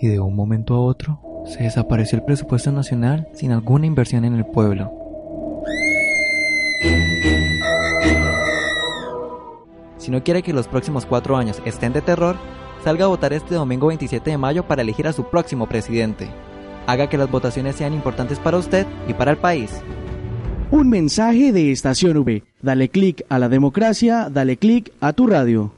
y de un momento a otro se desapareció el presupuesto nacional sin alguna inversión en el pueblo. Si no quiere que los próximos cuatro años estén de terror, salga a votar este domingo 27 de mayo para elegir a su próximo presidente. Haga que las votaciones sean importantes para usted y para el país. Un mensaje de Estación V. Dale click a la democracia, dale click a tu radio.